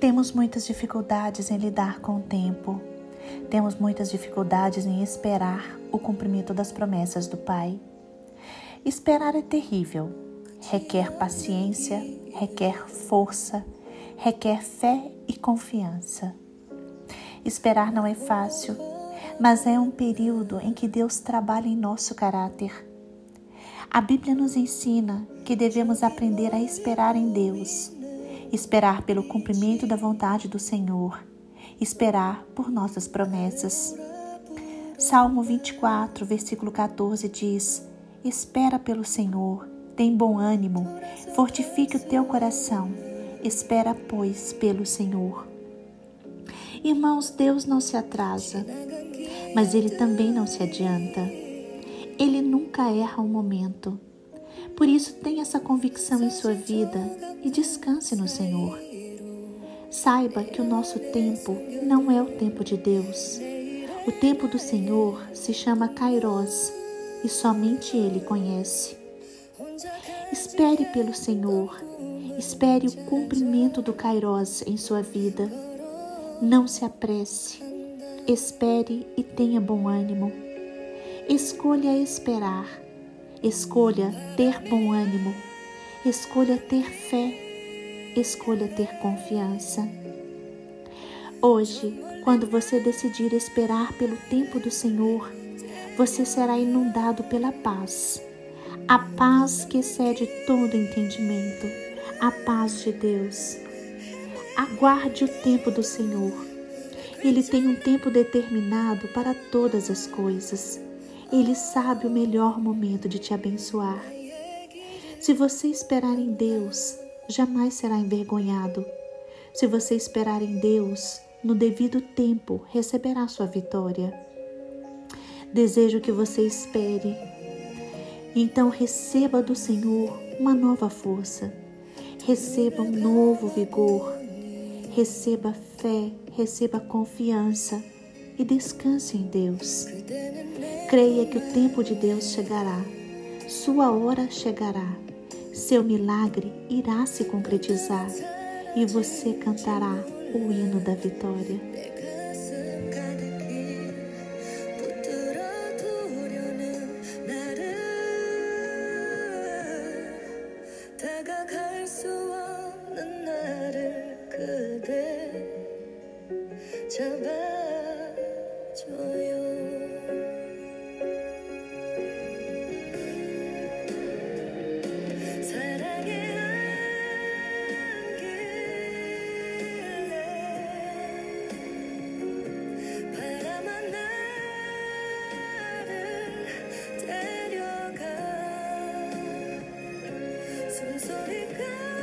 Temos muitas dificuldades em lidar com o tempo. Temos muitas dificuldades em esperar o cumprimento das promessas do Pai. Esperar é terrível. Requer paciência, requer força, requer fé e confiança. Esperar não é fácil, mas é um período em que Deus trabalha em nosso caráter. A Bíblia nos ensina que devemos aprender a esperar em Deus, esperar pelo cumprimento da vontade do Senhor, esperar por nossas promessas. Salmo 24, versículo 14 diz: Espera pelo Senhor, tem bom ânimo, fortifique o teu coração, espera, pois, pelo Senhor. Irmãos, Deus não se atrasa, mas Ele também não se adianta. Ele nunca erra um momento. Por isso, tenha essa convicção em sua vida e descanse no Senhor. Saiba que o nosso tempo não é o tempo de Deus. O tempo do Senhor se chama Kairos e somente Ele conhece. Espere pelo Senhor, espere o cumprimento do Kairos em sua vida. Não se apresse, espere e tenha bom ânimo. Escolha esperar, escolha ter bom ânimo, escolha ter fé, escolha ter confiança. Hoje, quando você decidir esperar pelo tempo do Senhor, você será inundado pela paz. A paz que excede todo entendimento, a paz de Deus. Aguarde o tempo do Senhor. Ele tem um tempo determinado para todas as coisas. Ele sabe o melhor momento de te abençoar. Se você esperar em Deus, jamais será envergonhado. Se você esperar em Deus, no devido tempo receberá sua vitória. Desejo que você espere. Então receba do Senhor uma nova força, receba um novo vigor, receba fé, receba confiança e descanse em Deus. Creia que o tempo de Deus chegará, sua hora chegará, seu milagre irá se concretizar e você cantará o hino da vitória. 숨소 Su sorry